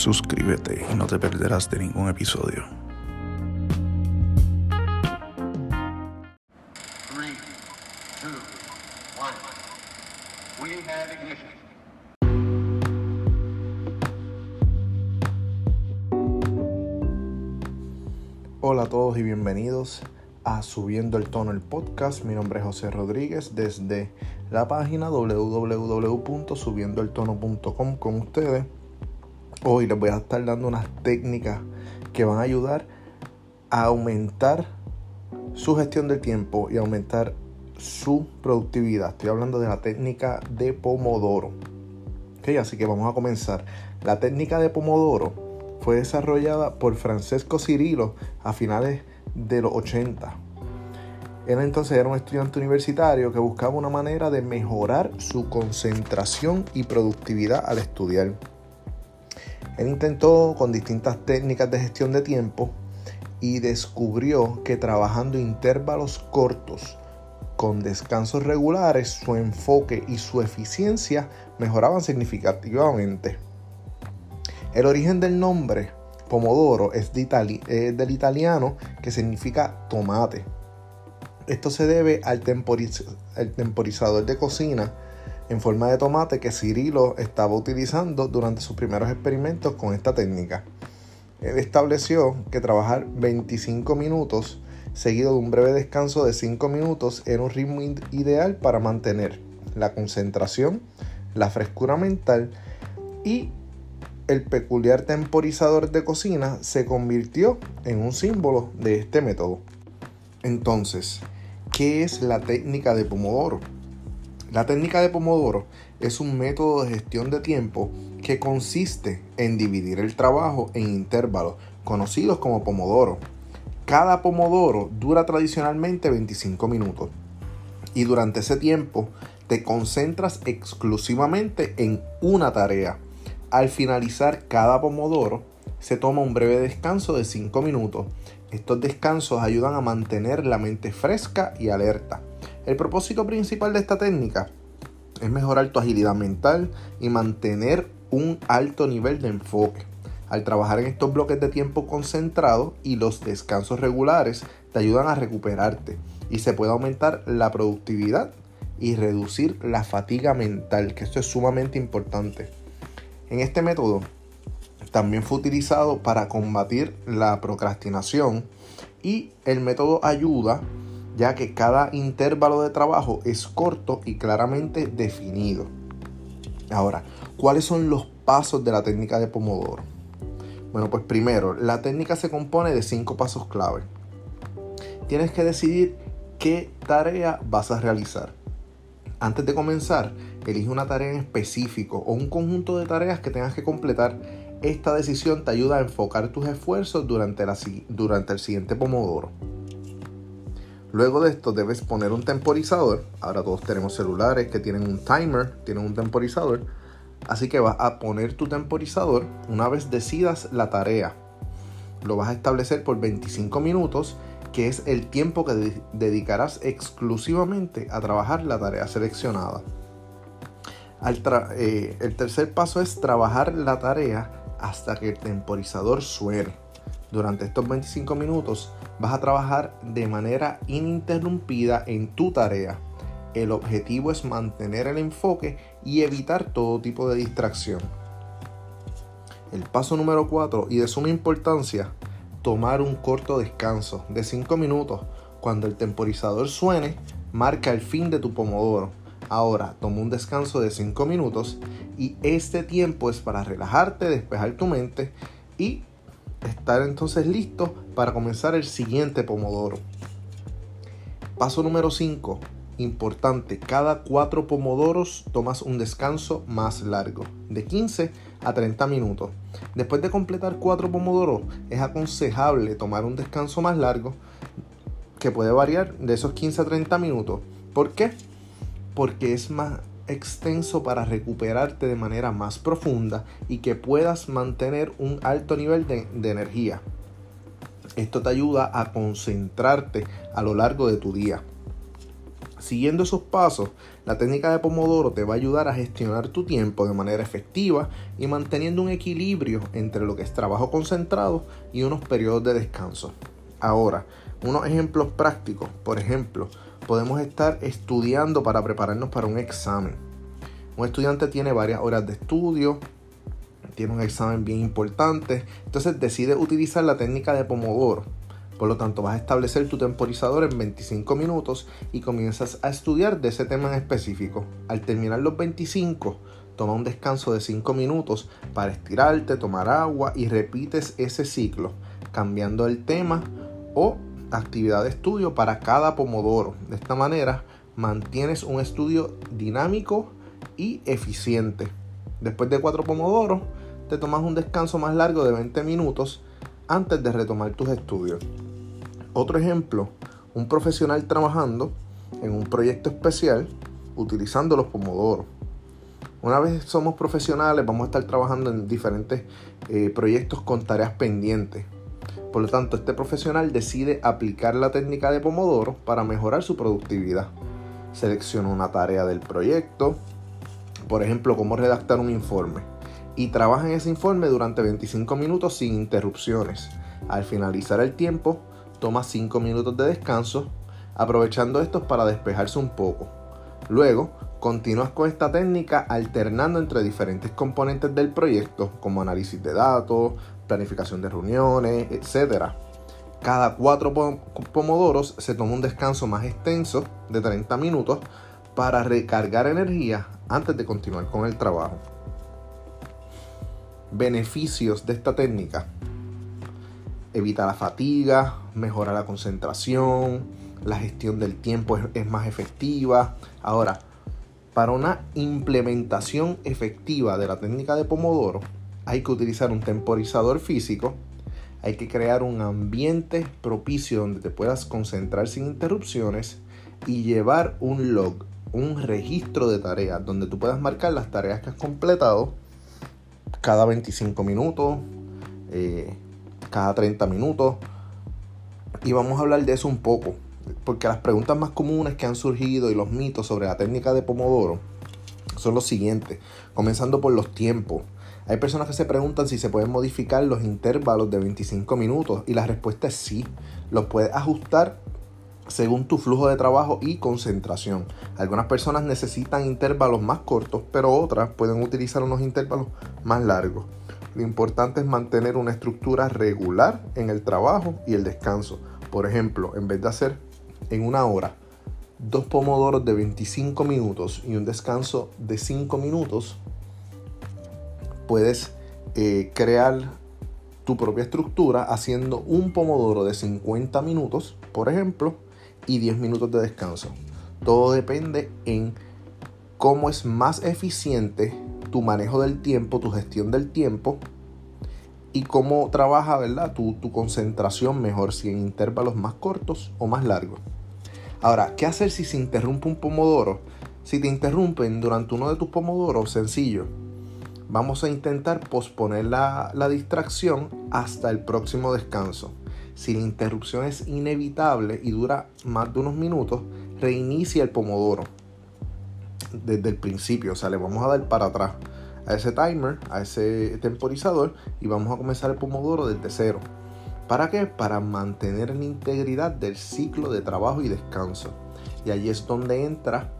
suscríbete y no te perderás de ningún episodio. Three, two, one. We have ignition. Hola a todos y bienvenidos a Subiendo el Tono el podcast. Mi nombre es José Rodríguez desde la página www.subiendoeltono.com con ustedes. Hoy les voy a estar dando unas técnicas que van a ayudar a aumentar su gestión del tiempo y aumentar su productividad. Estoy hablando de la técnica de Pomodoro. Okay, así que vamos a comenzar. La técnica de Pomodoro fue desarrollada por Francesco Cirilo a finales de los 80. Él entonces era un estudiante universitario que buscaba una manera de mejorar su concentración y productividad al estudiar. Él intentó con distintas técnicas de gestión de tiempo y descubrió que trabajando intervalos cortos con descansos regulares, su enfoque y su eficiencia mejoraban significativamente. El origen del nombre Pomodoro es, del italiano que significa tomate. Esto se debe al, al temporizador de cocina en forma de tomate que Cirilo estaba utilizando durante sus primeros experimentos con esta técnica. Él estableció que trabajar 25 minutos seguido de un breve descanso de 5 minutos era un ritmo ideal para mantener la concentración, la frescura mental y el peculiar temporizador de cocina se convirtió en un símbolo de este método. Entonces, ¿qué es la técnica de Pomodoro? La técnica de Pomodoro es un método de gestión de tiempo que consiste en dividir el trabajo en intervalos conocidos como Pomodoro. Cada Pomodoro dura tradicionalmente 25 minutos y durante ese tiempo te concentras exclusivamente en una tarea al finalizar cada pomodoro, se toma un breve descanso de 5 minutos. Estos descansos ayudan a mantener la mente fresca y alerta. El propósito principal de esta técnica es mejorar tu agilidad mental y mantener un alto nivel de enfoque. Al trabajar en estos bloques de tiempo concentrado y los descansos regulares te ayudan a recuperarte y se puede aumentar la productividad y reducir la fatiga mental, que esto es sumamente importante. En este método también fue utilizado para combatir la procrastinación y el método ayuda ya que cada intervalo de trabajo es corto y claramente definido. Ahora, ¿cuáles son los pasos de la técnica de Pomodoro? Bueno, pues primero, la técnica se compone de cinco pasos clave. Tienes que decidir qué tarea vas a realizar. Antes de comenzar, elige una tarea en específico o un conjunto de tareas que tengas que completar. Esta decisión te ayuda a enfocar tus esfuerzos durante, durante el siguiente pomodoro. Luego de esto debes poner un temporizador. Ahora todos tenemos celulares que tienen un timer, tienen un temporizador. Así que vas a poner tu temporizador una vez decidas la tarea. Lo vas a establecer por 25 minutos que es el tiempo que dedicarás exclusivamente a trabajar la tarea seleccionada. Eh, el tercer paso es trabajar la tarea hasta que el temporizador suene. Durante estos 25 minutos vas a trabajar de manera ininterrumpida en tu tarea. El objetivo es mantener el enfoque y evitar todo tipo de distracción. El paso número 4 y de suma importancia tomar un corto descanso de 5 minutos. Cuando el temporizador suene, marca el fin de tu pomodoro. Ahora toma un descanso de 5 minutos y este tiempo es para relajarte, despejar tu mente y estar entonces listo para comenzar el siguiente pomodoro. Paso número 5. Importante, cada 4 pomodoros tomas un descanso más largo, de 15 a 30 minutos. Después de completar 4 pomodoros, es aconsejable tomar un descanso más largo que puede variar de esos 15 a 30 minutos. ¿Por qué? Porque es más extenso para recuperarte de manera más profunda y que puedas mantener un alto nivel de, energía. Esto te ayuda a concentrarte a lo largo de tu día. Siguiendo esos pasos, la técnica de Pomodoro te va a ayudar a gestionar tu tiempo de manera efectiva y manteniendo un equilibrio entre lo que es trabajo concentrado y unos periodos de descanso. Ahora, unos ejemplos prácticos. Por ejemplo, podemos estar estudiando para prepararnos para un examen. Un estudiante tiene varias horas de estudio, tiene un examen bien importante, entonces decide utilizar la técnica de Pomodoro por lo tanto, vas a establecer tu temporizador en 25 minutos y comienzas a estudiar de ese tema en específico. Al terminar los 25, toma un descanso de 5 minutos para estirarte, tomar agua y repites ese ciclo, cambiando el tema o actividad de estudio para cada pomodoro. De esta manera, mantienes un estudio dinámico y eficiente. Después de 4 pomodoros, te tomas un descanso más largo de 20 minutos antes de retomar tus estudios. Otro ejemplo, un profesional trabajando en un proyecto especial utilizando los pomodoros. Una vez somos profesionales vamos a estar trabajando en diferentes eh, proyectos con tareas pendientes. Por lo tanto, este profesional decide aplicar la técnica de pomodoro para mejorar su productividad. Selecciona una tarea del proyecto, por ejemplo, cómo redactar un informe, y trabaja en ese informe durante 25 minutos sin interrupciones. Al finalizar el tiempo, toma 5 minutos de descanso, aprovechando estos para despejarse un poco. Luego, continúas con esta técnica alternando entre diferentes componentes del proyecto, como análisis de datos, planificación de reuniones, etc. Cada 4 pomodoros se toma un descanso más extenso de 30 minutos para recargar energía antes de continuar con el trabajo. Beneficios de esta técnica evita la fatiga, mejora la concentración, la gestión del tiempo es, más efectiva. Ahora, para una implementación efectiva de la técnica de Pomodoro, hay que utilizar un temporizador físico, hay que crear un ambiente propicio donde te puedas concentrar sin interrupciones y llevar un log, un registro de tareas donde tú puedas marcar las tareas que has completado cada 25 minutos, eh, cada 30 minutos. Y vamos a hablar de eso un poco, porque las preguntas más comunes que han surgido y los mitos sobre la técnica de Pomodoro son los siguientes, comenzando por los tiempos. Hay personas que se preguntan si se pueden modificar los intervalos de 25 minutos y la respuesta es sí, los puedes ajustar según tu flujo de trabajo y concentración. Algunas personas necesitan intervalos más cortos, pero otras pueden utilizar unos intervalos más largos. Lo importante es mantener una estructura regular en el trabajo y el descanso. Por ejemplo, en vez de hacer en una hora dos pomodoros de 25 minutos y un descanso de 5 minutos, puedes eh, crear tu propia estructura haciendo un pomodoro de 50 minutos, por ejemplo, y 10 minutos de descanso. Todo depende en cómo es más eficiente tu manejo del tiempo, tu gestión del tiempo y cómo trabaja ¿verdad? Tu, tu concentración mejor, si en intervalos más cortos o más largos. Ahora, ¿qué hacer si se interrumpe un pomodoro? Si te interrumpen durante uno de tus pomodoros, sencillo. Vamos a intentar posponer la, la distracción hasta el próximo descanso. Si la interrupción es inevitable y dura más de unos minutos, reinicia el pomodoro desde el principio. O sea, le vamos a dar para atrás a ese timer, a ese temporizador y vamos a comenzar el pomodoro desde cero. ¿Para qué? Para mantener la integridad del ciclo de trabajo y descanso. Y allí es donde entra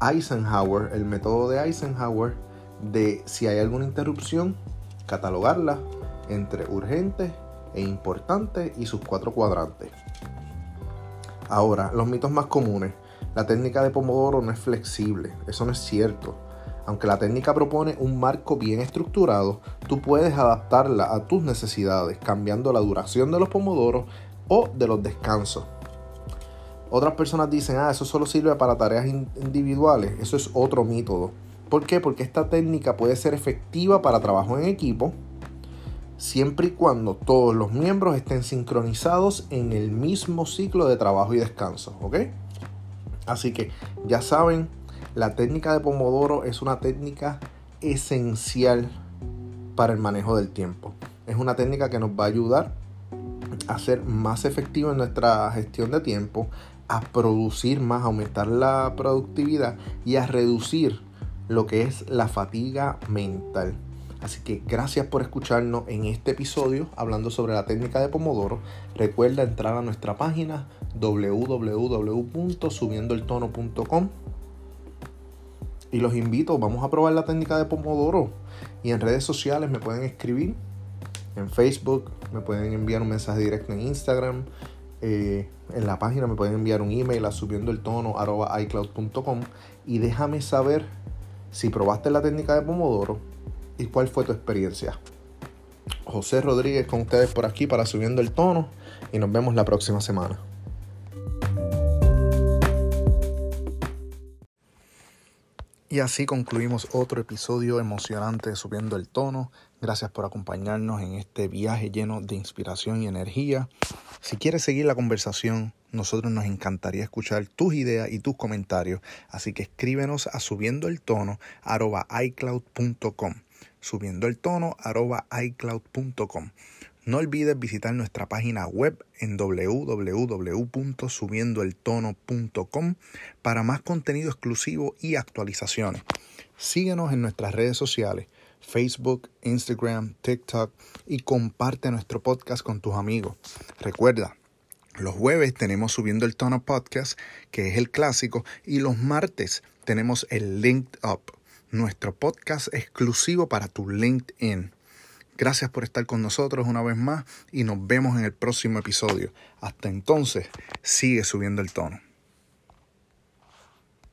Eisenhower, el método de Eisenhower, de si hay alguna interrupción, catalogarla entre urgente e importante y sus cuatro cuadrantes. Ahora, los mitos más comunes. La técnica de Pomodoro no es flexible, eso no es cierto. Aunque la técnica propone un marco bien estructurado, tú puedes adaptarla a tus necesidades, cambiando la duración de los pomodoros o de los descansos. Otras personas dicen, ah, eso solo sirve para tareas individuales. Eso es otro método. ¿Por qué? Porque esta técnica puede ser efectiva para trabajo en equipo, siempre y cuando todos los miembros estén sincronizados en el mismo ciclo de trabajo y descanso. ¿Ok? Así que ya saben, la técnica de Pomodoro es una técnica esencial para el manejo del tiempo. Es una técnica que nos va a ayudar a ser más efectivos en nuestra gestión de tiempo, a producir más, a aumentar la productividad y a reducir lo que es la fatiga mental. Así que gracias por escucharnos en este episodio hablando sobre la técnica de Pomodoro. Recuerda entrar a nuestra página www.subiendoeltono.com y los invito, vamos a probar la técnica de Pomodoro y en redes sociales me pueden escribir en Facebook, me pueden enviar un mensaje directo en Instagram, eh, en la página me pueden enviar un email a subiendo el tono icloud.com y déjame saber si probaste la técnica de Pomodoro y cuál fue tu experiencia. José Rodríguez con ustedes por aquí para subiendo el tono y nos vemos la próxima semana. Y así concluimos otro episodio emocionante de Subiendo el Tono. Gracias por acompañarnos en este viaje lleno de inspiración y energía. Si quieres seguir la conversación, nosotros nos encantaría escuchar tus ideas y tus comentarios. Así que escríbenos a subiendo el tono icloud.com. Subiendo el tono icloud.com. No olvides visitar nuestra página web en www.subiendoeltono.com para más contenido exclusivo y actualizaciones. Síguenos en nuestras redes sociales, Facebook, Instagram, TikTok y comparte nuestro podcast con tus amigos. Recuerda, los jueves tenemos Subiendo el Tono Podcast, que es el clásico, y los martes tenemos el Linked Up, nuestro podcast exclusivo para tu LinkedIn. Gracias por estar con nosotros una vez más y nos vemos en el próximo episodio. Hasta entonces, sigue subiendo el tono.